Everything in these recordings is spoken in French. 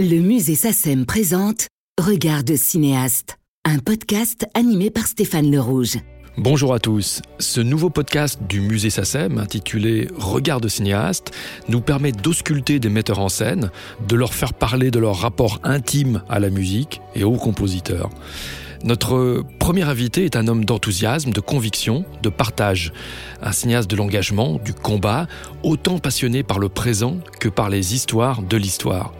Le musée SACEM présente Regard de cinéaste, un podcast animé par Stéphane Le Rouge. Bonjour à tous. Ce nouveau podcast du musée SACEM, intitulé Regard de cinéaste, nous permet d'ausculter des metteurs en scène, de leur faire parler de leur rapport intime à la musique et aux compositeurs. Notre premier invité est un homme d'enthousiasme, de conviction, de partage, un cinéaste de l'engagement, du combat, autant passionné par le présent que par les histoires de l'histoire.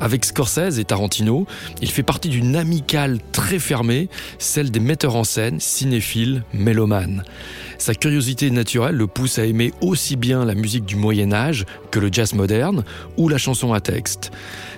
Avec Scorsese et Tarantino, il fait partie d'une amicale très fermée, celle des metteurs en scène, cinéphiles, mélomanes. Sa curiosité naturelle le pousse à aimer aussi bien la musique du Moyen Âge que le jazz moderne ou la chanson à texte.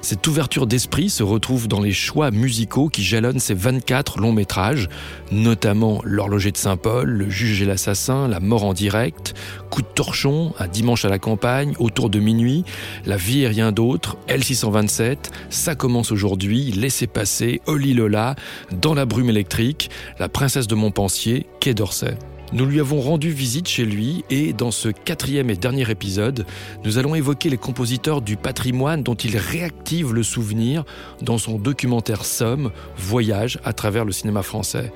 Cette ouverture d'esprit se retrouve dans les choix musicaux qui jalonnent ses 24 longs métrages, notamment L'horloger de Saint-Paul, Le juge et l'assassin, La mort en direct, Coup de torchon, Un dimanche à la campagne, Autour de minuit, La vie et rien d'autre, L627, Ça commence aujourd'hui, Laissez passer, Oli Lola, Dans la brume électrique, La princesse de Montpensier, Quai d'Orsay. Nous lui avons rendu visite chez lui et dans ce quatrième et dernier épisode, nous allons évoquer les compositeurs du patrimoine dont il réactive le souvenir dans son documentaire Somme, Voyage à travers le cinéma français.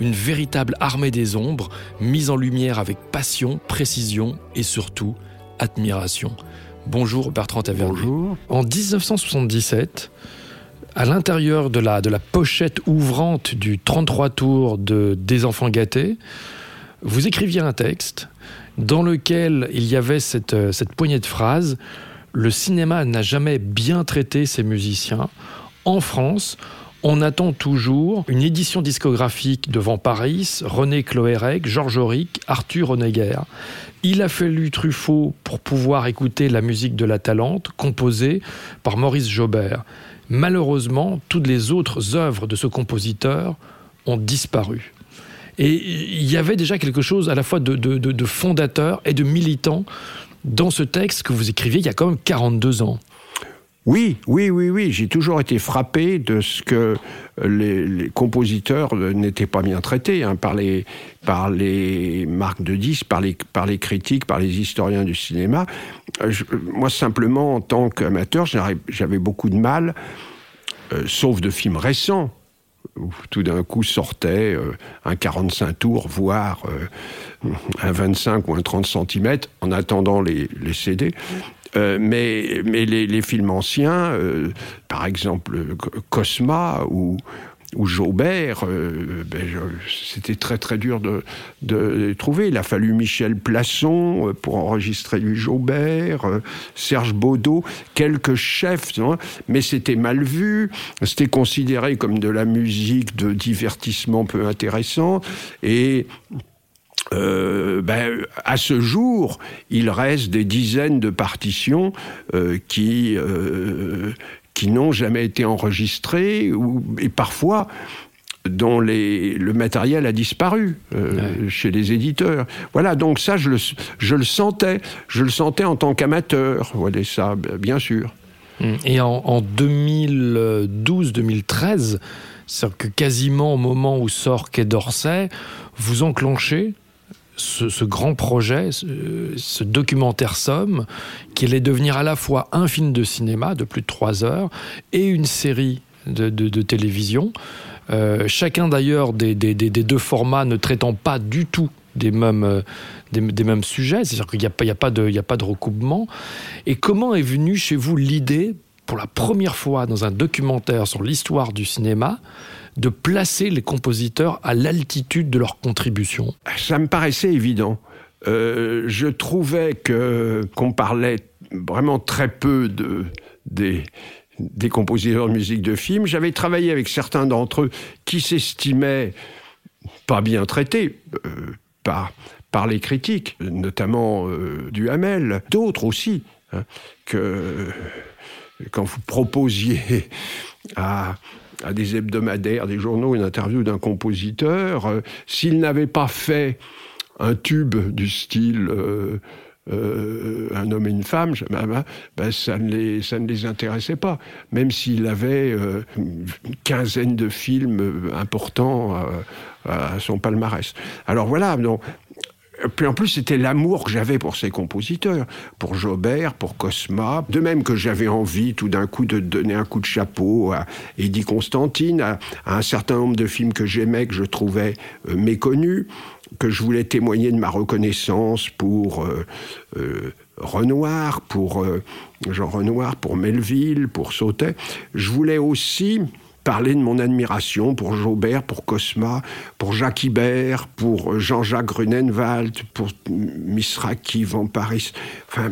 Une véritable armée des ombres, mise en lumière avec passion, précision et surtout admiration. Bonjour Bertrand Tavernier. Bonjour. En 1977, à l'intérieur de la, de la pochette ouvrante du 33 tours de Des enfants gâtés, vous écriviez un texte dans lequel il y avait cette, euh, poignée de phrases. Le cinéma n'a jamais bien traité ses musiciens. En France, on attend toujours une édition discographique devant Paris, René Cloérec, Georges Auric, Arthur Honegger. Il a fallu Truffaut pour pouvoir écouter la musique de La Talente, composée par Maurice Jobert. Malheureusement, toutes les autres œuvres de ce compositeur ont disparu. Et il y avait déjà quelque chose à la fois de, de, de, fondateur et de militant dans ce texte que vous écriviez il y a quand même 42 ans. Oui, oui, oui, oui. J'ai toujours été frappé de ce que les, compositeurs n'étaient pas bien traités hein, par, les, par les marques de disques, par les, par les critiques, par les historiens du cinéma. moi, simplement, en tant qu'amateur, j'avais beaucoup de mal, euh, sauf de films récents, où tout d'un coup sortait euh, un 45 tours, voire euh, un 25 ou un 30 cm, en attendant les, les CD. Euh, mais mais les, les films anciens, par exemple Cosma ou, ou Jaubert, euh, ben, c'était très très dur de, de, trouver. Il a fallu Michel Plasson euh, pour enregistrer du Jaubert, euh, Serge Baudot, quelques chefs, mais c'était mal vu, c'était considéré comme de la musique de divertissement peu intéressant et ben, à ce jour, il reste des dizaines de partitions qui qui n'ont jamais été enregistrés, ou, et parfois dont les, le matériel a disparu euh, chez les éditeurs. Voilà, donc ça, je le, je le sentais. Je le sentais en tant qu'amateur. Voilà, ça, bien sûr. Hum, et en, en 2012-2013, c'est que quasiment au moment où sort Quai d'Orsay, vous enclenchez ce, grand projet, ce, documentaire Somme, qui allait devenir à la fois un film de cinéma de plus de trois heures et une série de, télévision. Euh, chacun d'ailleurs des, deux formats ne traitant pas du tout des mêmes, euh, des, mêmes sujets, c'est-à-dire qu'il n'y a, a pas de recoupement. Et comment est venue chez vous l'idée, pour la première fois dans un documentaire sur l'histoire du cinéma, de placer les compositeurs à l'altitude de leur contribution Ça me paraissait évident. Euh, je trouvais qu'on parlait vraiment très peu de des des compositeurs de musique de film. J'avais travaillé avec certains d'entre eux qui s'estimaient pas bien traités euh, par par les critiques, notamment euh, du Hamel, d'autres aussi, hein, que quand vous proposiez à à des hebdomadaires, des journaux, une interview d'un compositeur, euh, s'il n'avait pas fait un tube du style euh, euh, un homme et une femme, ça, ne les, ça ne les intéressait pas. Même s'il avait une quinzaine de films importants à, son palmarès. Alors voilà, puis en plus, c'était l'amour que j'avais pour ces compositeurs, pour Jobert, pour Cosma. De même que j'avais envie tout d'un coup de donner un coup de chapeau à Eddie Constantine, à, un certain nombre de films que j'aimais, que je trouvais euh, méconnus, que je voulais témoigner de ma reconnaissance pour euh, euh, Renoir, pour Jean Renoir, pour Melville, pour Sautet. Je voulais aussi parler de mon admiration pour Jaubert, pour Cosma, pour Jacques Ibert, pour Jean-Jacques Grunenwald, pour Misraki, Van Paris. Enfin,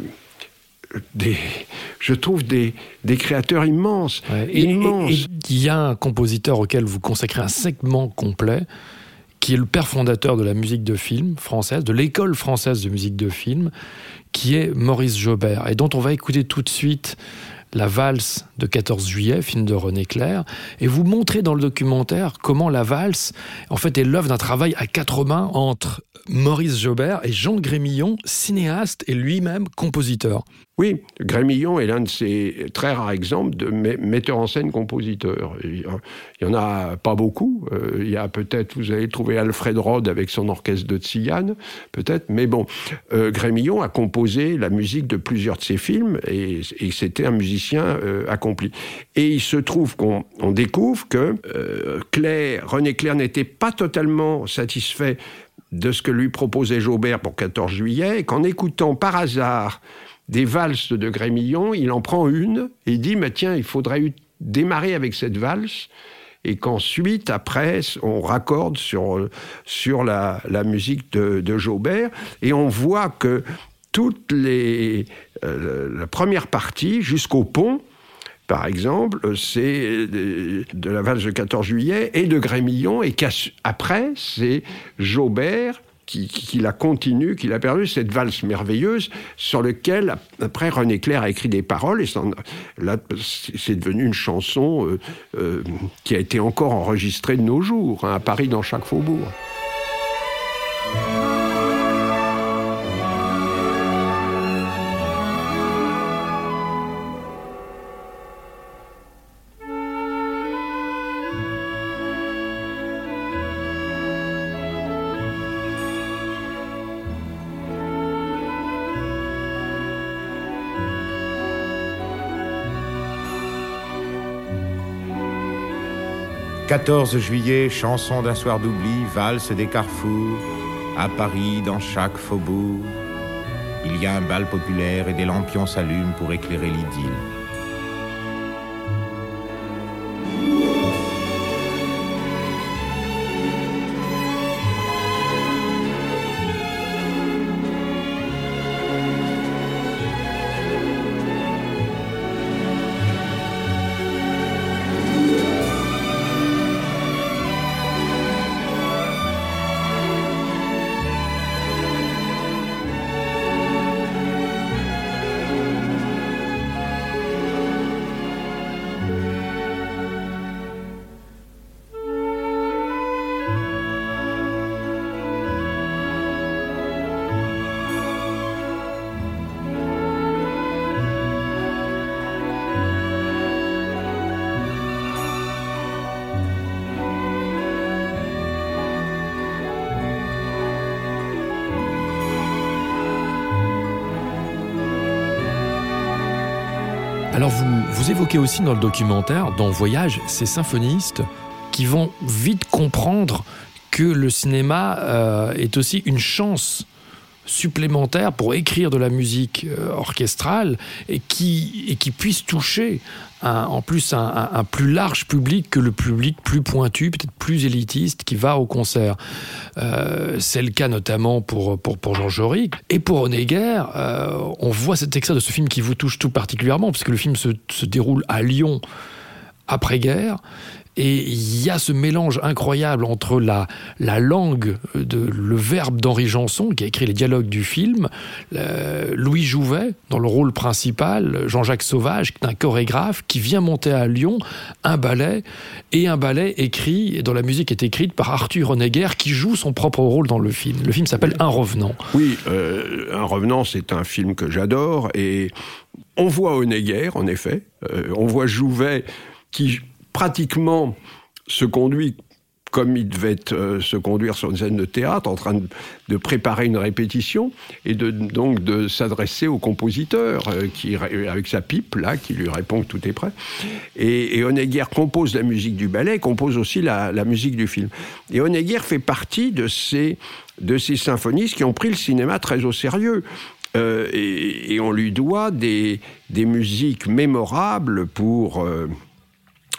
des, je trouve des, des créateurs immenses. immenses. il y a un compositeur auquel vous consacrez un segment complet, qui est le père fondateur de la musique de film française, de l'école française de musique de film, qui est Maurice Jaubert, et dont on va écouter tout de suite la valse de 14 juillet, film de René Clair, et vous montrez dans le documentaire comment la valse, en fait, est l'œuvre d'un travail à quatre mains entre Maurice Jobert et Jean Grémillon, cinéaste et lui-même compositeur. Oui, Grémillon est l'un de ces très rares exemples de metteurs en scène compositeurs. Il n'y en a pas beaucoup. Euh, il y a peut-être, vous allez trouver Alfred Rode avec son orchestre de Tzigane, peut-être, mais bon, euh, Grémillon a composé la musique de plusieurs de ses films et, c'était un musicien euh, accompli. Et il se trouve qu'on découvre que Claire, René Clair n'était pas totalement satisfait de ce que lui proposait Jaubert pour 14 juillet, et qu'en écoutant par hasard des valses de Grémillon, il en prend une et dit, mais tiens, il faudrait démarrer avec cette valse, et qu'ensuite, après, on raccorde sur, sur la, musique de, de, Jaubert, et on voit que toute euh, la première partie, jusqu'au pont, par exemple, c'est de la valse de 14 juillet et de Grémillon, et qu'après, c'est Jaubert qui, la continue, qui l'a perdu, cette valse merveilleuse sur laquelle, après, René Clair a écrit des paroles, et là, c'est devenu une chanson euh, euh, qui a été encore enregistrée de nos jours, hein, à Paris, dans chaque faubourg. 14 juillet, chanson d'un soir d'oubli, valse des carrefours, à Paris, dans chaque faubourg, il y a un bal populaire et des lampions s'allument pour éclairer l'idylle. Alors vous, évoquez aussi dans le documentaire, dans Voyage, ces symphonistes qui vont vite comprendre que le cinéma euh, est aussi une chance supplémentaire pour écrire de la musique euh, orchestrale et qui, et qui puisse toucher en plus un, plus large public que le public plus pointu, peut-être plus élitiste qui va au concert. Euh, c'est le cas notamment pour, pour, pour Jean Jory. Et pour Honegger, euh, on voit cet extrait de ce film qui vous touche tout particulièrement, puisque le film se, se déroule à Lyon après-guerre. Et il y a ce mélange incroyable entre la, la langue, de, le verbe d'Henri Janson, qui a écrit les dialogues du film, Louis Jouvet, dans le rôle principal, Jean-Jacques Sauvage, qui est un chorégraphe, qui vient monter à Lyon un ballet, et un ballet écrit, dont la musique est écrite par Arthur Honegger, qui joue son propre rôle dans le film. Le film s'appelle Un Revenant. Oui, euh, Un Revenant, c'est un film que j'adore, et on voit Honegger, en effet, euh, on voit Jouvet qui pratiquement se conduit comme il devait euh, se conduire sur une scène de théâtre, en train de, préparer une répétition, et de, donc de s'adresser au compositeur, euh, qui, avec sa pipe, là, qui lui répond que tout est prêt. Et, et Honegger compose la musique du ballet, compose aussi la, musique du film. Et Honegger fait partie de ces, de ces symphonistes qui ont pris le cinéma très au sérieux. Euh, et, on lui doit des, des musiques mémorables pour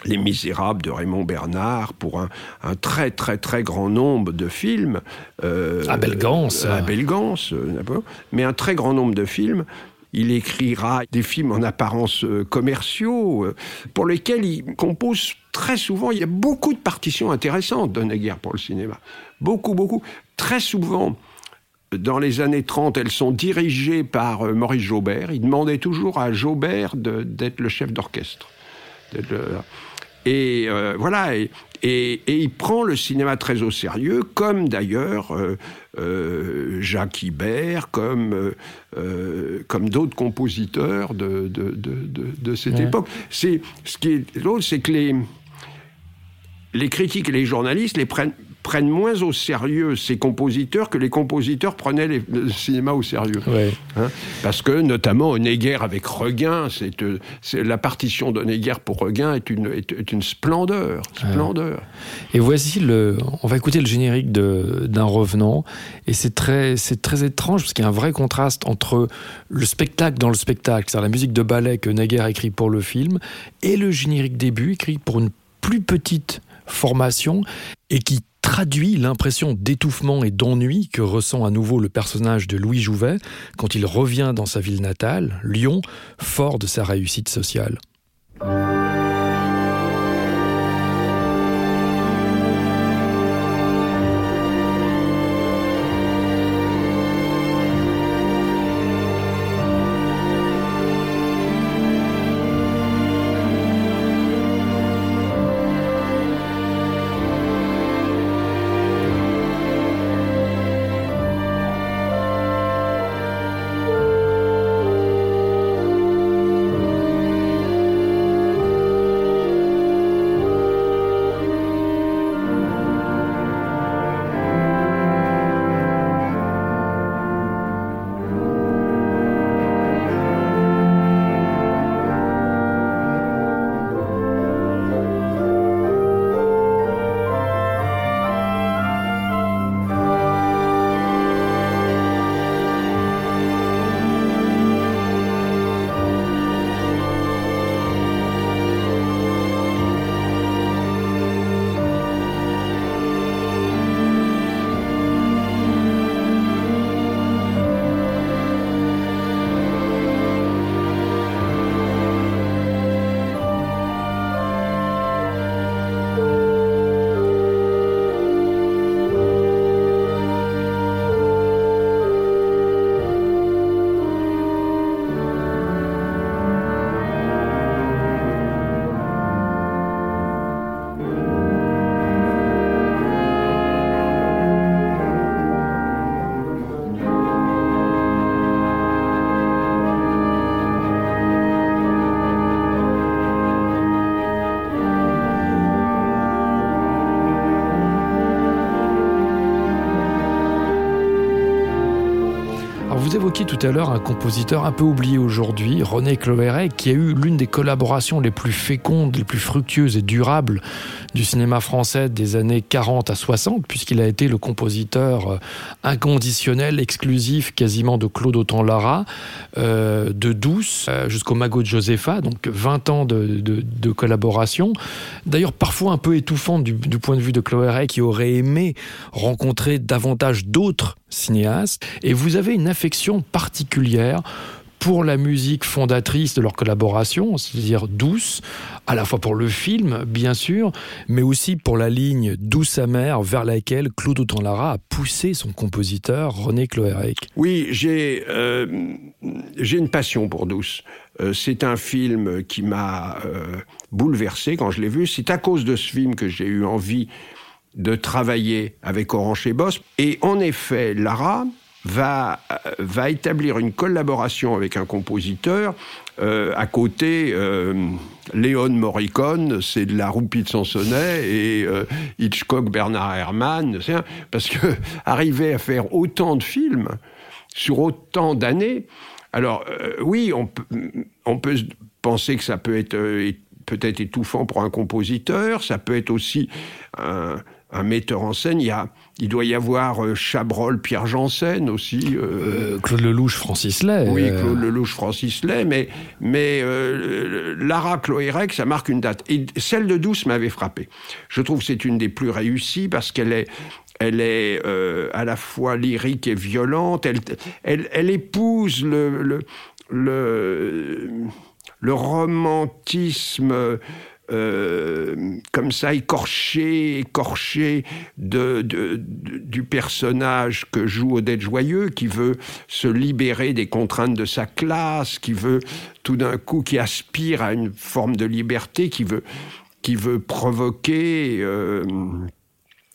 les Misérables de Raymond Bernard pour un, très très très grand nombre de films. Euh, à Belgance. À Belgance, euh, mais un très grand nombre de films. Il écrira des films en apparence euh, commerciaux, euh, pour lesquels il compose très souvent. Il y a beaucoup de partitions intéressantes de pour le cinéma. Beaucoup, beaucoup. Très souvent, dans les années 30, elles sont dirigées par Maurice Jaubert. Il demandait toujours à Jaubert d'être le chef d'orchestre. Et euh, voilà, et, et, il prend le cinéma très au sérieux, comme d'ailleurs euh, euh, Jacques Ibert, comme, comme d'autres compositeurs de, de, de, de cette époque. C'est, ce qui est drôle, c'est que les, les critiques et les journalistes les prennent prennent moins au sérieux ces compositeurs que les compositeurs prenaient le cinéma au sérieux. Hein Parce que, notamment, Honegger avec Regain, c'est, euh, la partition d'Honegger pour Regain est une, est, une splendeur. splendeur. Et voici le. On va écouter le générique d'un revenant. Et c'est très, c'est très étrange parce qu'il y a un vrai contraste entre le spectacle dans le spectacle, c'est-à-dire la musique de ballet que Honegger a écrit pour le film, et le générique début écrit pour une plus petite formation et qui traduit l'impression d'étouffement et d'ennui que ressent à nouveau le personnage de Louis Jouvet quand il revient dans sa ville natale, Lyon, fort de sa réussite sociale. Tout à l'heure un compositeur un peu oublié aujourd'hui, René Cloéret, qui a eu l'une des collaborations les plus fécondes, les plus fructueuses et durables du cinéma français des années 40 à 60, puisqu'il a été le compositeur euh, inconditionnel, exclusif quasiment de Claude Autant-Lara, euh, de Douce euh, jusqu'au Magot de Josepha, donc 20 ans de, collaboration. D'ailleurs, parfois un peu étouffante du, point de vue de Cloéret, qui aurait aimé rencontrer davantage d'autres cinéastes. Et vous avez une affection particulière pour la musique fondatrice de leur collaboration, c'est-à-dire douce, à la fois pour le film, bien sûr, mais aussi pour la ligne douce amère vers laquelle Claude Autant-Lara a poussé son compositeur René Cloérec. Oui, j'ai euh, j'ai une passion pour Douce. Euh, c'est un film qui m'a euh, bouleversé quand je l'ai vu. C'est à cause de ce film que j'ai eu envie de travailler avec Orange et Boss. Et en effet, Lara va, va établir une collaboration avec un compositeur. Euh, à côté, euh, Léon Morricone, c'est de la roupie de Sansonnet, et euh, Hitchcock, Bernard Herrmann, parce que arriver à faire autant de films sur autant d'années, alors oui, on peut, on peut penser que ça peut être peut-être étouffant pour un compositeur, ça peut être aussi metteur en scène. Il, y a, il doit y avoir euh, Chabrol, Pierre Janssen aussi. Euh, euh, Claude Lelouch, Francis Lay. Oui, Claude Lelouch, Francis Lay, mais, mais Lara Chloérec, ça marque une date. Et celle de Douce m'avait frappé. Je trouve que c'est une des plus réussies parce qu'elle est, elle est à la fois lyrique et violente. Elle, elle, elle épouse le, le, le le romantisme euh, comme ça écorché, écorché de, du personnage que joue Odette Joyeux, qui veut se libérer des contraintes de sa classe, qui veut tout d'un coup, qui aspire à une forme de liberté, qui veut, qui veut provoquer. Euh,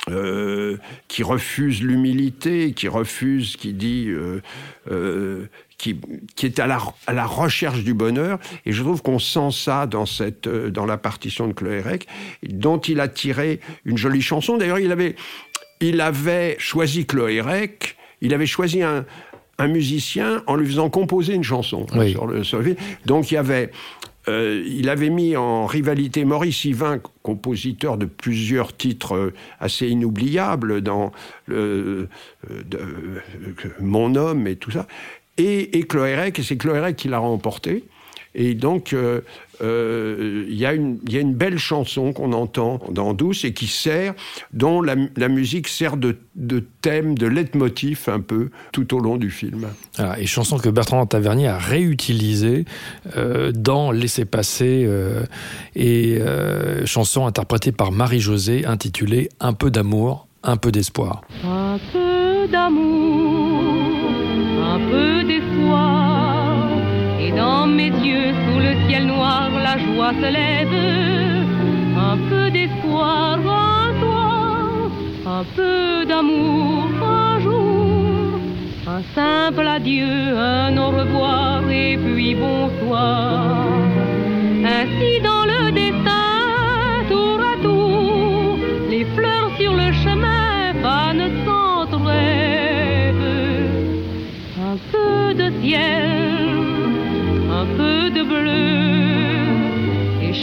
euh, qui refuse l'humilité, qui refuse, qui dit, qui, est à la, à la, recherche du bonheur. Et je trouve qu'on sent ça dans, cette, euh, dans la partition de Cloérec, dont il a tiré une jolie chanson. D'ailleurs, il avait, il avait choisi Cloérec, il avait choisi un, un musicien en lui faisant composer une chanson sur, le, sur Donc il y avait euh, il avait mis en rivalité Maurice Yvain, compositeur de plusieurs titres euh, assez inoubliables dans le, Mon homme et tout ça et, et Cloérec, et c'est Cloérec qui l'a remporté. Et donc, euh, euh, il y, a une belle chanson qu'on entend dans Douce et qui sert, dont la, musique sert de, thème, de leitmotiv un peu tout au long du film. Ah, et chanson que Bertrand Tavernier a réutilisée euh, dans Laissez-passer et chanson interprétée par Marie-Josée intitulée Un peu d'amour, un peu d'espoir. Un peu d'amour, un peu et dans mes yeux, sous le ciel noir, la joie se lève. Un peu d'espoir en toi, un peu d'amour un jour. Un simple adieu, un au revoir et puis bonsoir. Ainsi dans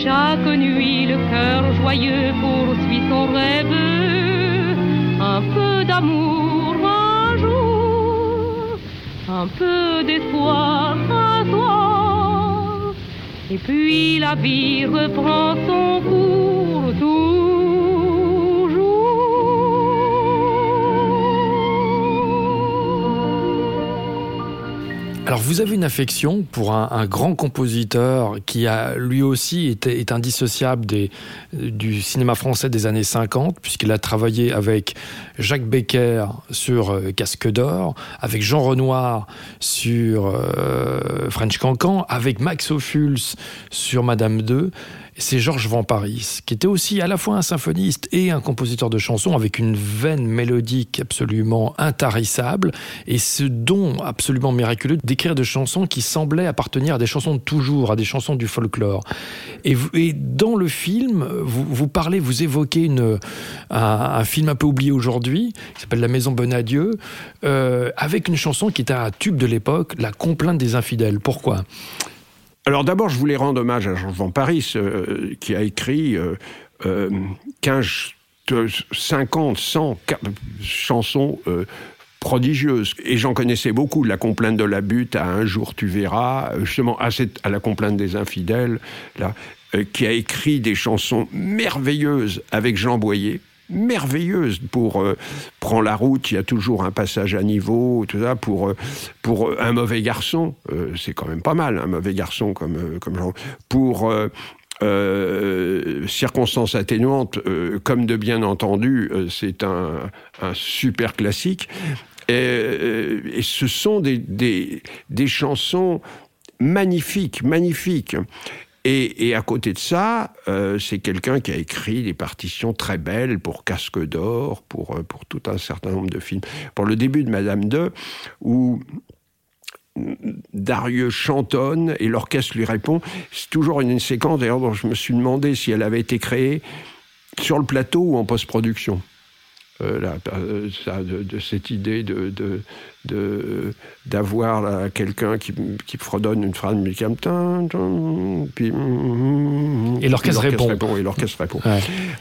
chaque nuit, le cœur joyeux poursuit son rêve. Un peu d'amour un jour, un peu d'espoir un soir. Et puis la vie reprend son cours. Alors vous avez une affection pour un, grand compositeur qui a lui aussi été, est indissociable du cinéma français des années 50 puisqu'il a travaillé avec Jacques Becker sur euh, Casque d'or, avec Jean Renoir sur euh, French Cancan, avec Max Ophuls sur Madame 2 c'est Georges Van Paris, qui était aussi à la fois un symphoniste et un compositeur de chansons avec une veine mélodique absolument intarissable et ce don absolument miraculeux d'écrire des chansons qui semblaient appartenir à des chansons de toujours, à des chansons du folklore. Et, dans le film, vous, parlez, vous évoquez une, un, film un peu oublié aujourd'hui, qui s'appelle La Maison Bonadieu, euh, avec une chanson qui était un tube de l'époque, La Complainte des infidèles. Pourquoi? Alors d'abord, je voulais rendre hommage à Jean Van Paris, euh, qui a écrit euh, 15, 50, 100 chansons euh, prodigieuses. Et j'en connaissais beaucoup, la complainte de la butte à Un jour tu verras, euh, justement à la complainte des infidèles, là, qui a écrit des chansons merveilleuses avec Jean Boyer merveilleuse pour euh, prendre la route, il y a toujours un passage à niveau, tout ça, pour, euh, pour un mauvais garçon, euh, c'est quand même pas mal, un mauvais garçon comme, comme pour circonstances atténuantes, comme de bien entendu, c'est un, un, super classique. Et, et ce sont des, des, des chansons magnifiques, magnifiques. Et, à côté de ça, euh, c'est quelqu'un qui a écrit des partitions très belles pour Casque d'Or, pour, euh, pour tout un certain nombre de films. Pour le début de Madame 2, où Darieux chantonne et l'orchestre lui répond. C'est toujours une, séquence, d'ailleurs, dont je me suis demandé si elle avait été créée sur le plateau ou en post-production. Euh, euh, de, cette idée de, d'avoir quelqu'un qui, qui, fredonne une phrase musicale puis et l'orchestre répond. et l'orchestre répond.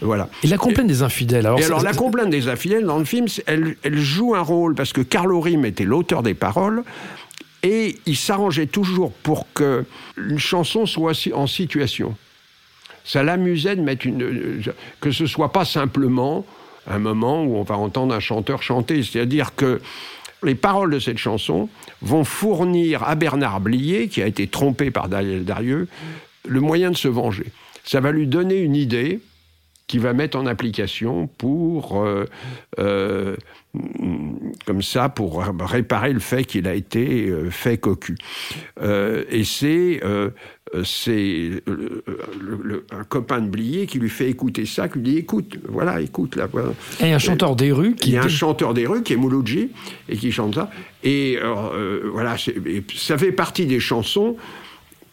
Voilà. Et la complainte des infidèles alors, et alors la complainte des infidèles dans le film elle, elle joue un rôle parce que Carlo Rim était l'auteur des paroles et il s'arrangeait toujours pour que une chanson soit en situation. Ça l'amusait de mettre une que ce soit pas simplement un moment où on va entendre un chanteur chanter. C'est-à-dire que les paroles de cette chanson vont fournir à Bernard Blier, qui a été trompé par Daniel Darieux, le moyen de se venger. Ça va lui donner une idée qu'il va mettre en application pour, euh, euh, comme ça, pour réparer le fait qu'il a été euh, fait cocu. et c'est c'est un copain de Blier qui lui fait écouter ça, qui lui dit écoute, voilà, écoute là. Voilà. Et un chanteur des rues qui. Il y a un chanteur des rues qui est Mouloudji et qui chante ça. Et voilà, ça fait partie des chansons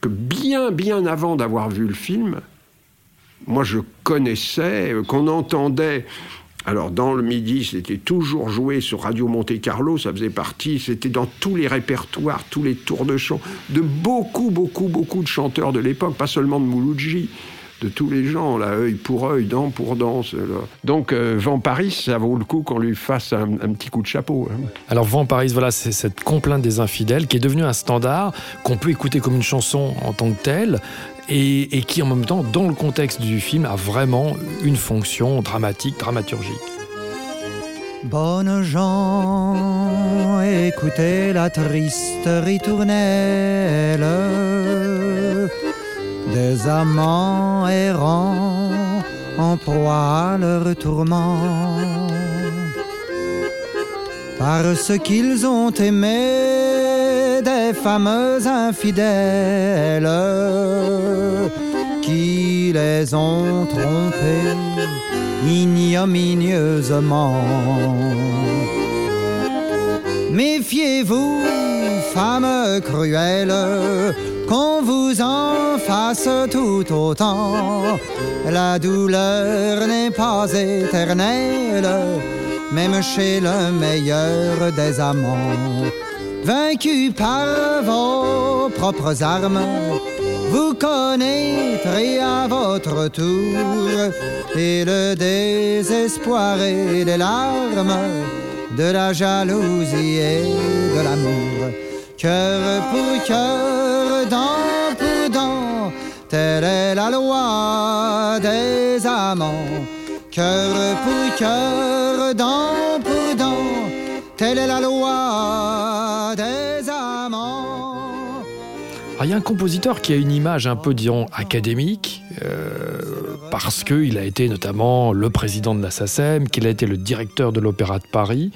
que bien, bien avant d'avoir vu le film, moi je connaissais, qu'on entendait. Alors dans le midi, c'était toujours joué sur Radio Monte Carlo, ça faisait partie, c'était dans tous les répertoires, tous les tours de chant, de beaucoup, beaucoup, beaucoup de chanteurs de l'époque, pas seulement de Mouloudji, de tous les gens, là, œil pour œil, dent pour dent. Donc euh, Vent Paris, ça vaut le coup qu'on lui fasse un, petit coup de chapeau. Hein. Alors Vent Paris, voilà, c'est cette complainte des infidèles qui est devenue un standard qu'on peut écouter comme une chanson en tant que telle, et, qui en même temps, dans le contexte du film, a vraiment une fonction dramatique, dramaturgique. Bonnes gens, écoutez la triste ritournelle des amants errants en proie à leur tourment. Parce qu'ils ont aimé des fameux infidèles qui les ont trompés ignominieusement. Méfiez-vous, femmes cruelles, qu'on vous en fasse tout autant. La douleur n'est pas éternelle, même chez le meilleur des amants. Vaincu par vos propres armes, vous connaîtrez à votre tour et le désespoir et les larmes de la jalousie et de l'amour. Cœur pour cœur, dent pour dent, telle est la loi des amants. Cœur pour cœur, dent pour dent, telle est la loi des amants. Ah, il y a un compositeur qui a une image un peu, disons, académique, euh, parce qu'il a été notamment le président de la SACEM, qu'il a été le directeur de l'Opéra de Paris.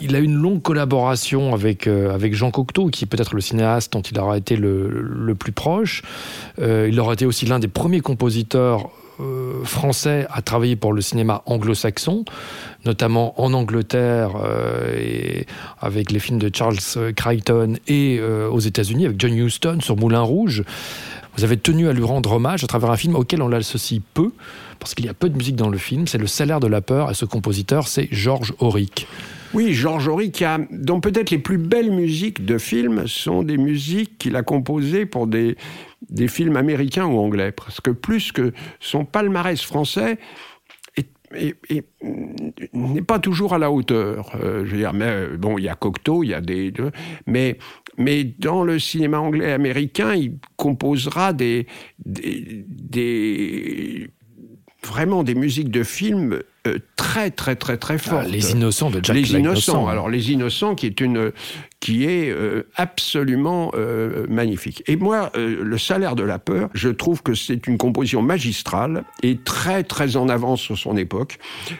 Il a une longue collaboration avec, euh, avec Jean Cocteau, qui est peut-être le cinéaste dont il aura été le, plus proche. Euh, il aura été aussi l'un des premiers compositeurs euh, français à travailler pour le cinéma anglo-saxon, notamment en Angleterre et avec les films de Charles Crichton et aux États-Unis avec John Huston sur Moulin Rouge. Vous avez tenu à lui rendre hommage à travers un film auquel on l'associe peu, parce qu'il y a peu de musique dans le film. C'est Le salaire de la peur, et ce compositeur, c'est Georges Auric. Oui, Georges Auric, dont peut-être les plus belles musiques de films sont des musiques qu'il a composées pour des, des films américains ou anglais, parce que plus que son palmarès français n'est pas toujours à la hauteur. Euh, je veux dire, mais euh, bon, il y a Cocteau, il y a des, mais mais dans le cinéma anglais américain, il composera des, des vraiment des musiques de films euh, très très très très ah, fortes. les Innocents de Jack Les Innocents. Alors les Innocents qui est une qui est euh, absolument euh, magnifique. Et moi, le salaire de la peur, je trouve que c'est une composition magistrale et très très en avance sur son époque.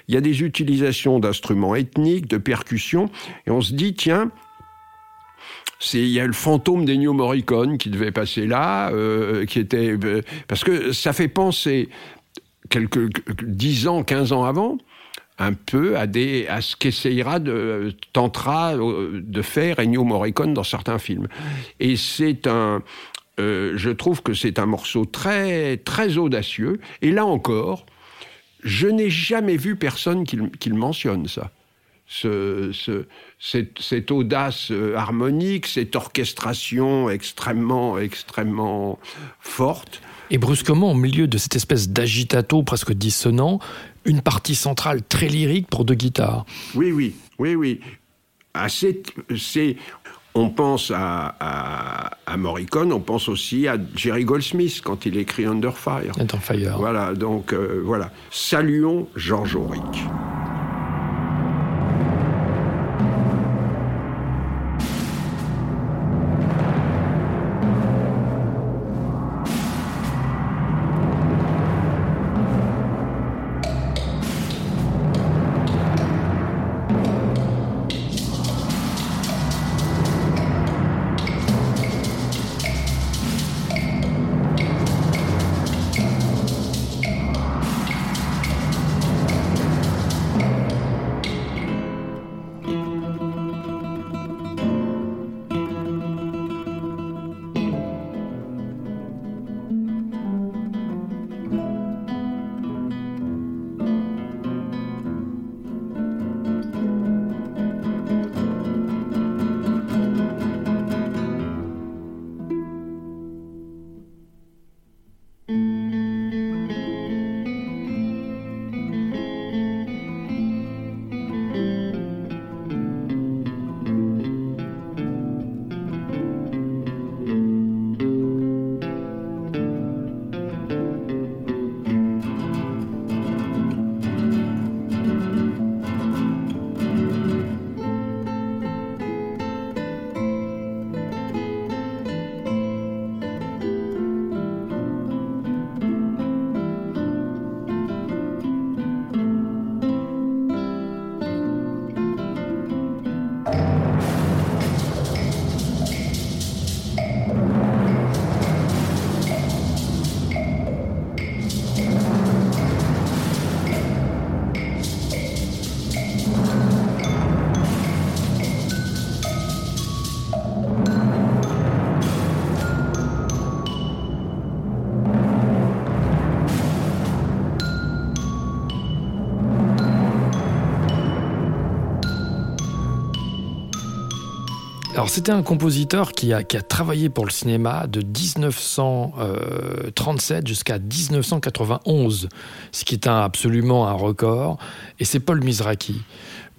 Il y a des utilisations d'instruments ethniques, de percussions, et on se dit tiens il y a le fantôme d'Ennio Morricone qui devait passer là, euh, qui était euh, parce que ça fait penser quelques dix ans, 15 ans avant, un peu à, ce qu'essayera de tentera euh, de faire Ennio Morricone dans certains films. Et c'est un, je trouve que c'est un morceau très très audacieux. Et là encore, je n'ai jamais vu personne qui, le mentionne ça ce, cette, audace euh, harmonique, cette orchestration extrêmement, extrêmement forte. Et brusquement, au milieu de cette espèce d'agitato presque dissonant, une partie centrale très lyrique pour deux guitares. Oui, oui, oui, oui. Assez, c'est, on pense à, à, Morricone, on pense aussi à Jerry Goldsmith quand il écrit Under Fire. Under Fire. Voilà, donc euh, voilà. Saluons Georges Auric. Alors c'était un compositeur qui a, qui a, travaillé pour le cinéma de 1937 jusqu'à 1991, ce qui est un, absolument un record, et c'est Paul Mizraki.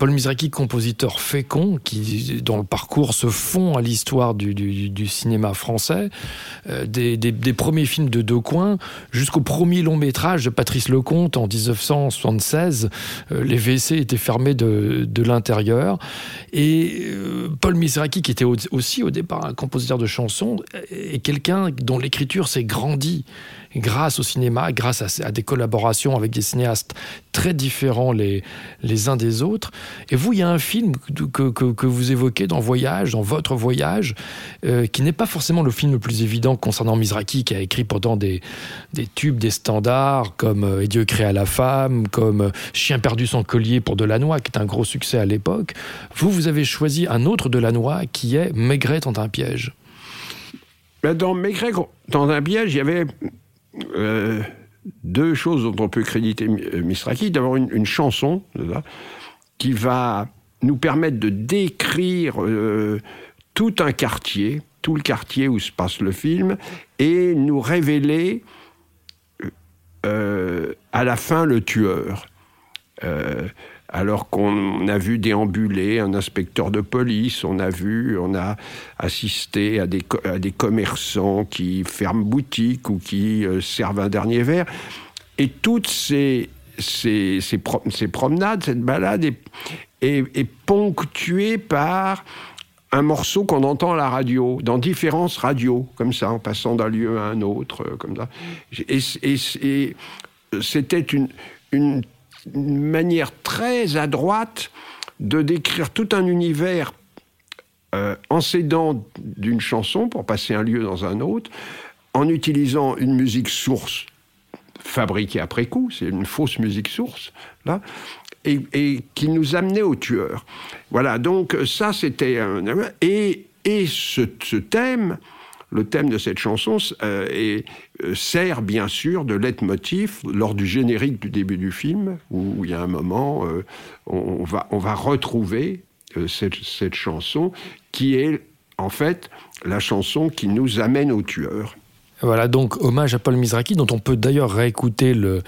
Paul Mizraki, compositeur fécond, qui, dont le parcours se fond à l'histoire du, cinéma français, euh, des, premiers films de deux coins jusqu'au premier long métrage de Patrice Lecomte en 1976. Euh, les WC étaient fermés de, l'intérieur. Et euh, Paul Mizraki, qui était au, aussi au départ un compositeur de chansons, est quelqu'un dont l'écriture s'est grandie grâce au cinéma, grâce à, des collaborations avec des cinéastes très différents les, uns des autres. Et vous, il y a un film que, que, vous évoquez dans Voyage, dans votre voyage, euh, qui n'est pas forcément le film le plus évident concernant Mizraki, qui a écrit pourtant des, des tubes, des standards, comme euh, Et Dieu créa la femme, comme euh, Chien perdu sans collier pour Delannoy, qui est un gros succès à l'époque. Vous, vous avez choisi un autre Delannoy qui est Maigret dans un piège. Dans Maigret dans un piège, il y avait euh, deux choses dont on peut créditer Misraki. D'abord, une, chanson qui va nous permettre de décrire euh, tout un quartier, tout le quartier où se passe le film, et nous révéler euh, à la fin le tueur. Euh, alors qu'on a vu déambuler un inspecteur de police, on a vu, on a assisté à des, commerçants qui ferment boutique ou qui euh, servent un dernier verre. Et toutes ces, ces, ces, pro ces promenades, cette balade est, ponctuée par un morceau qu'on entend à la radio, dans différentes radios, comme ça, en passant d'un lieu à un autre, euh, comme ça. Et, et c'était une une manière très adroite de décrire tout un univers euh, en s'aidant d'une chanson pour passer un lieu dans un autre, en utilisant une musique source fabriquée après coup, c'est une fausse musique source, là, et, qui nous amenait au tueur. Voilà, donc ça c'était. Et, et ce, thème, le thème de cette chanson euh, euh, sert bien sûr de leitmotiv lors du générique du début du film, où il y a un moment, euh, on, va, retrouver cette chanson qui est en fait la chanson qui nous amène au tueur. Voilà, donc hommage à Paul Mizraki, dont on peut d'ailleurs réécouter le,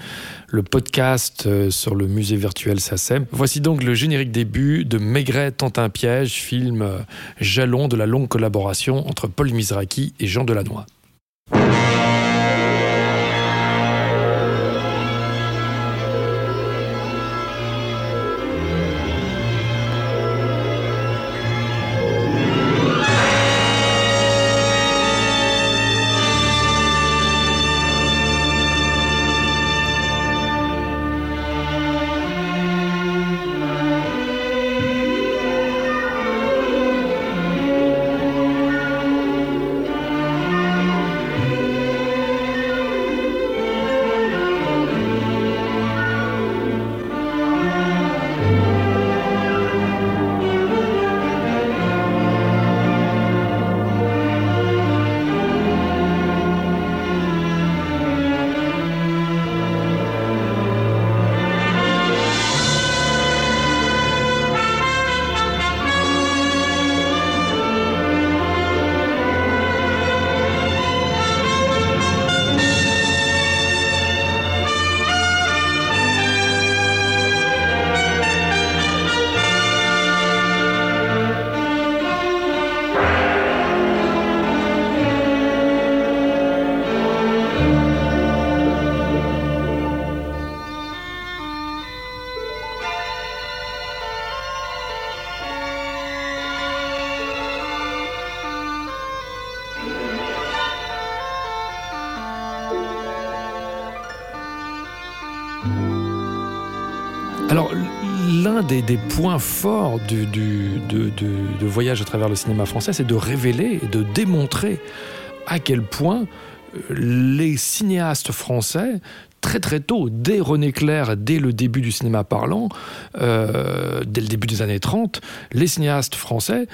podcast euh, sur le musée virtuel SACEM. Voici donc le générique début de Maigret tente un piège, film euh, jalon de la longue collaboration entre Paul Mizraki et Jean Delannoy. L'un des, points forts du, de, Voyage à travers le cinéma français, c'est de révéler et de démontrer à quel point euh, les cinéastes français, très très tôt, dès René Clair, dès le début du cinéma parlant, euh, dès le début des années 30, les cinéastes français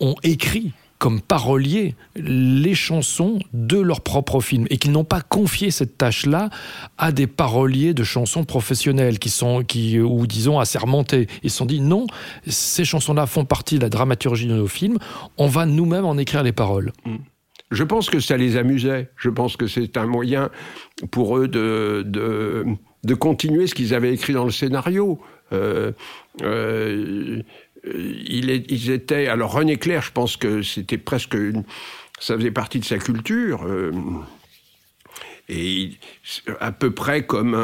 ont écrit comme paroliers les chansons de leur propre film et qu'ils n'ont pas confié cette tâche-là à des paroliers de chansons professionnelles qui sont qui ou disons assermentés. Ils se sont dit non, ces chansons-là font partie de la dramaturgie de nos films, on va nous-mêmes en écrire les paroles. Mm. Je pense que ça les amusait. Je pense que c'est un moyen pour eux de, de, continuer ce qu'ils avaient écrit dans le scénario. Euh, euh, euh, ils étaient. Alors René Clair, je pense que c'était presque. ça faisait partie de sa culture. Euh, et à peu près comme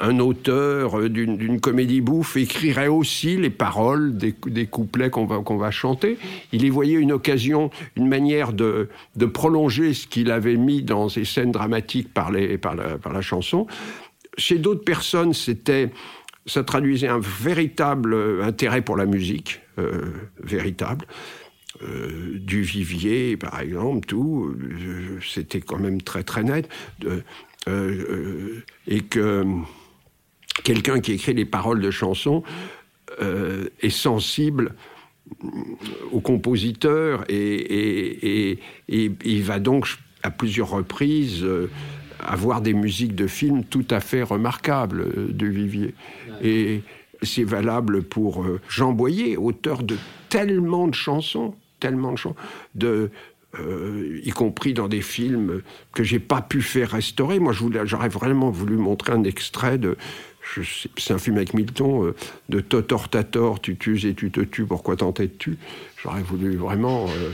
un, auteur d'une comédie bouffe écrirait aussi les paroles des, couplets qu'on va, qu'on va chanter. Il y voyait une occasion, une manière de, de prolonger ce qu'il avait mis dans ses scènes dramatiques par, les, par, la, par la chanson. Chez d'autres personnes, c'était ça traduisait un véritable euh, intérêt pour la musique, euh, véritable. Euh, du Vivier, par exemple, tout, c'était quand même très très net. et que quelqu'un qui écrit les paroles de chansons est sensible au compositeur et, il va donc à plusieurs reprises avoir des musiques de films tout à fait remarquables euh, de Vivier. Et c'est valable pour euh, Jean Boyer, auteur de tellement de chansons, tellement de chansons, de, euh, y compris dans des films que j'ai pas pu faire restaurer. Moi, j'aurais vraiment voulu montrer un extrait de. C'est un film avec Milton, de Totor Tator, tu tues et tu te tues, pourquoi t'entêtes-tu J'aurais voulu vraiment. Euh,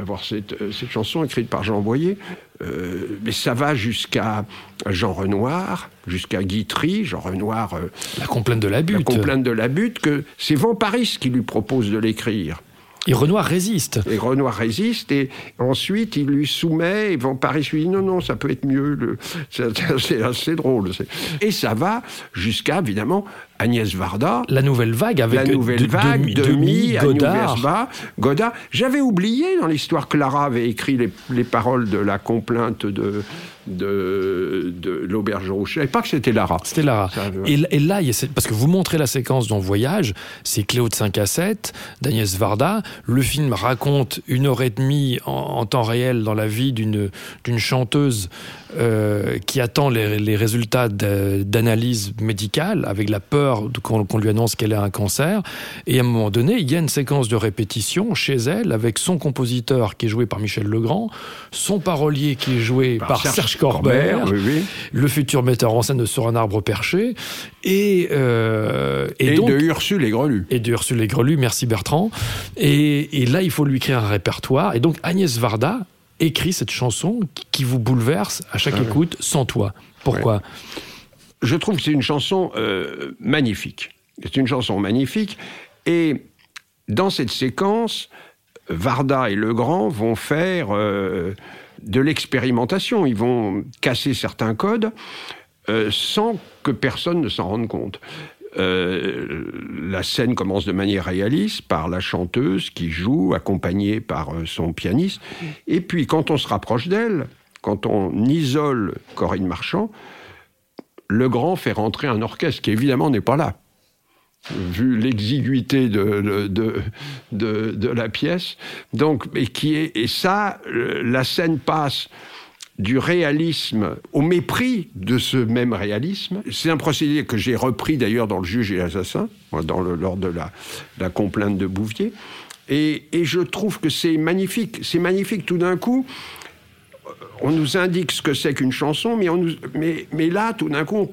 avoir cette, cette, chanson écrite par Jean Boyer. Euh, mais ça va jusqu'à Jean Renoir, jusqu'à Guitry, Jean Renoir. Euh, la complainte de la butte. La complainte de la butte, que c'est Paris qui lui propose de l'écrire. Et Renoir résiste. Et Renoir résiste, et ensuite il lui soumet, et Van Paris lui dit non, non, ça peut être mieux, le- c'est assez drôle. Et ça va jusqu'à, évidemment, Agnès Varda, La nouvelle vague avec la nouvelle de- vague, Demi, Demi, Demi, Godard. Godard. J'avais oublié dans l'histoire, Clara avait écrit les, les paroles de la complainte de, de, de l'auberge rouge. Je savais pas que c'était Lara. C'était Lara. Ça, Et, et là, parce que vous montrez la séquence dans Voyage, c'est Cléo de 5 à 7, d'Agnès Varda. Le film raconte une heure et demie en, en temps réel dans la vie d'une chanteuse euh, qui attend les, les résultats de- d'analyse médicale avec la peur de- qu'on lui annonce qu'elle a un cancer. Et à un moment donné, il y a une séquence de répétition chez elle avec son compositeur qui est joué par Michel Legrand, son parolier qui est joué par, Serge, Corbert, oui, oui. le futur metteur en scène de Sur un arbre perché, et, euh, et, Et, donc, de Ursule et Grelu. et de Ursule Les Grelus, merci Bertrand. Et, et là, il faut lui créer un répertoire. Et donc, Agnès Varda écrit cette chanson qui vous bouleverse à chaque Ah oui. écoute, sans toi. Pourquoi? Je trouve que c'est une chanson euh, magnifique. C'est une chanson magnifique. Et dans cette séquence, Varda et Legrand vont faire euh, de l'expérimentation. Ils vont casser certains codes euh, sans que personne ne s'en rende compte. La scène commence de manière réaliste par la chanteuse qui joue, accompagnée par son pianiste. Et puis, quand on se rapproche d'elle, quand on isole Corinne Marchand, Legrand fait rentrer un orchestre qui évidemment n'est pas là, vu l'exiguïté de, de, de, la pièce. Donc, et, qui est, et ça, euh, la scène passe du réalisme au mépris de ce même réalisme. C'est un procédé que j'ai repris d'ailleurs dans Le juge et l'assassin, dans lors de la, la complainte de Bouvier. Et, et je trouve que c'est magnifique. C'est magnifique tout d'un coup on nous indique ce que c'est qu'une chanson, mais, on nous- mais, mais là, tout d'un coup,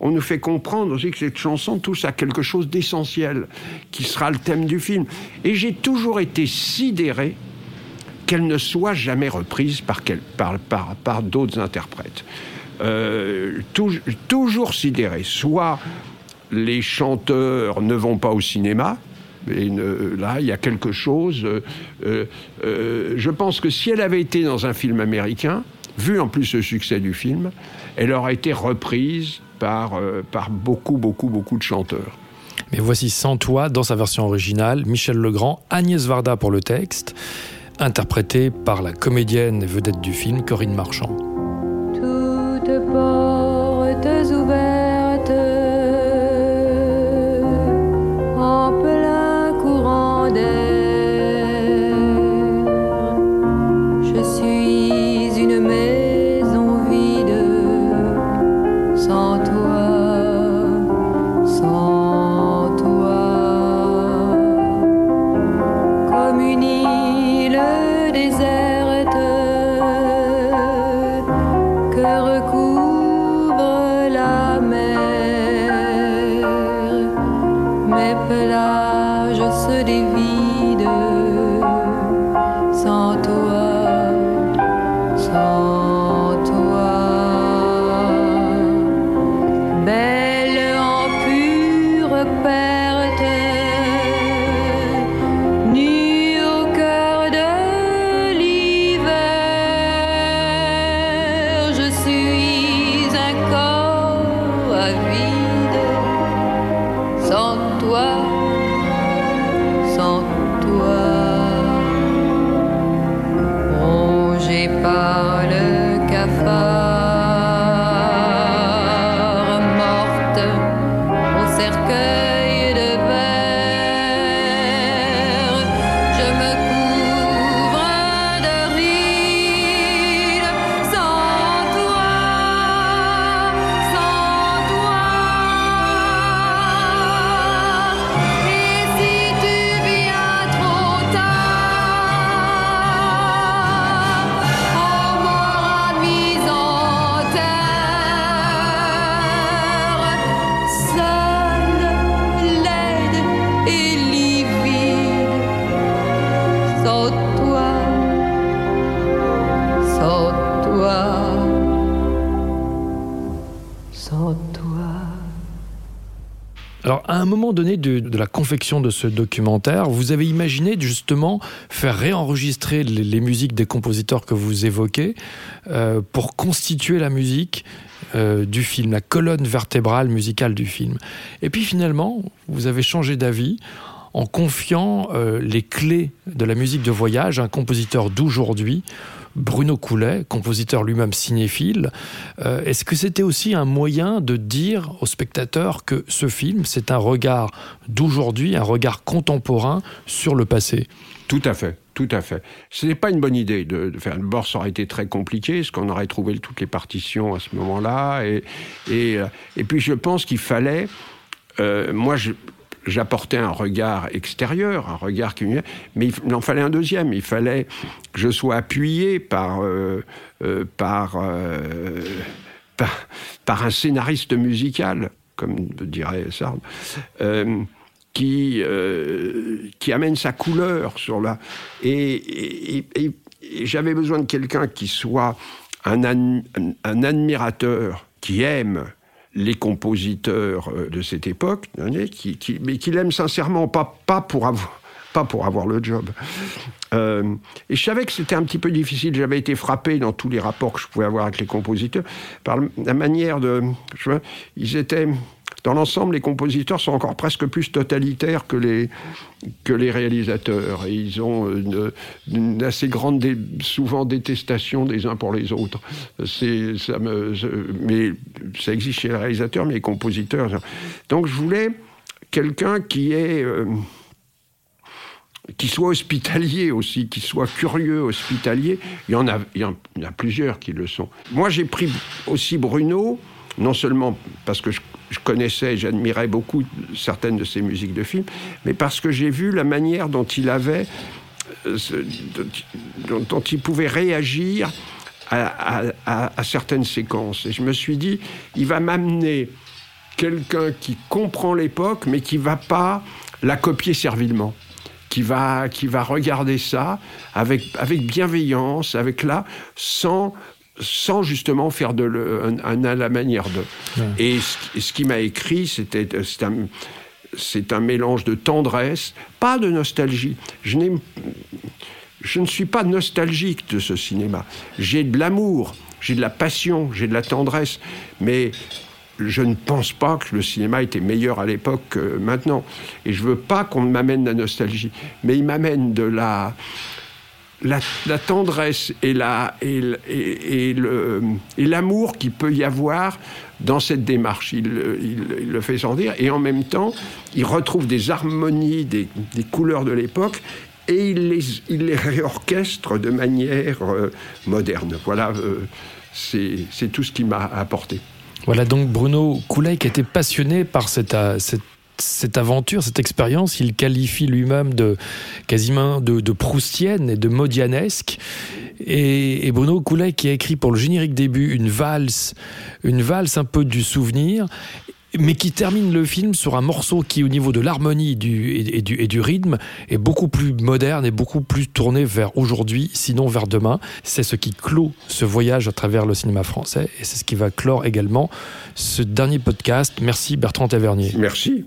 on, nous fait comprendre aussi que cette chanson touche à quelque chose d'essentiel, qui sera le thème du film. Et j'ai toujours été sidéré qu'elle ne soit jamais reprise par, par, par, par d'autres interprètes. Euh, tou- toujours sidéré. Soit les chanteurs ne vont pas au cinéma, et ne- là, il y a quelque chose. euh, euh, euh, je pense que si elle avait été dans un film américain, vu en plus le succès du film, elle aurait été reprise par, euh, par beaucoup, beaucoup, beaucoup de chanteurs. Mais voici Sans toi dans sa version originale, Michel Legrand, Agnès Varda pour le texte, interprété par la comédienne et vedette du film Corinne Marchand. Moment donné de, la confection de ce documentaire, vous avez imaginé justement faire réenregistrer les, les musiques des compositeurs que vous évoquez euh, pour constituer la musique euh, du film, la colonne vertébrale musicale du film. Et puis finalement, vous avez changé d'avis en confiant euh, les clés de la musique de voyage à un compositeur d'aujourd'hui, Bruno Coulet, compositeur lui-même cinéphile. Euh, Est-ce que c'était aussi un moyen de dire aux spectateurs que ce film, c'est un regard d'aujourd'hui, un regard contemporain sur le passé? Tout à fait. Tout à fait. Ce n'est pas une bonne idée de, de faire. D'abord, ça aurait été très compliqué, parce qu'on aurait trouvé toutes les partitions à ce moment-là. Et, et, et puis, je pense qu'il fallait. Euh, moi, je, j'apportais un regard extérieur, un regard qui... Mais il en fallait un deuxième. Il fallait que je sois appuyé par, euh, euh, par, euh, par, par, un scénariste musical, comme dirait Sard, qui, qui amène sa couleur sur la... Et, j'avais besoin de quelqu'un qui soit un, un admirateur, qui aime les compositeurs euh, de cette époque, qui, mais qui l'aiment sincèrement, pas, pour avoir, le job. Euh, et je savais que c'était un petit peu difficile. J'avais été frappé dans tous les rapports que je pouvais avoir avec les compositeurs par la manière de. Je ils étaient dans l'ensemble, les compositeurs sont encore presque plus totalitaires que les, que les réalisateurs. Ils ont une, assez grande, souvent, détestation des uns pour les autres. Ça mais ça existe chez les réalisateurs, mais les compositeurs. Donc je voulais quelqu'un qui est. Euh, qui soit hospitalier aussi, qui soit curieux, hospitalier. Il y en a, il y en a plusieurs qui le sont. Moi, j'ai pris aussi Bruno, non seulement parce que je, je connaissais, j'admirais beaucoup certaines de ses musiques de films, mais parce que j'ai vu la manière dont il avait, euh, dont, il pouvait réagir à, certaines séquences. Et je me suis dit, il va m'amener quelqu'un qui comprend l'époque, mais qui va pas la copier servilement. Qui va, qui va regarder ça avec, avec bienveillance, avec là, sans, sans justement faire de le, un, un, à la manière de. Ouais. Et ce, ce qui m'a écrit, c'était c'est un, un mélange de tendresse, pas de nostalgie. Je, je ne suis pas nostalgique de ce cinéma. J'ai de l'amour, j'ai de la passion, j'ai de la tendresse, mais je ne pense pas que le cinéma était meilleur à l'époque que maintenant. Et je veux pas qu'on m'amène la nostalgie, mais il m'amène de la la, tendresse et l'amour qu'il peut y avoir dans cette démarche. Il, le fait sans dire et en même temps, il retrouve des harmonies, des, couleurs de l'époque et il les, il réorchestre de manière euh, moderne. Voilà, euh, c'est tout ce qui m'a apporté. Voilà donc Bruno Coulet qui était passionné par cette, cette cette aventure, cette expérience, il qualifie lui-même de quasiment de, proustienne et de modianesque. Et, et Bruno Coulet qui a écrit pour le générique début une valse, une valse un peu du souvenir, mais qui termine le film sur un morceau qui, au niveau de l'harmonie et du rythme, est beaucoup plus moderne et beaucoup plus tourné vers aujourd'hui, sinon vers demain. C'est ce qui clôt ce voyage à travers le cinéma français et c'est ce qui va clore également ce dernier podcast. Merci Bertrand Tavernier. Merci.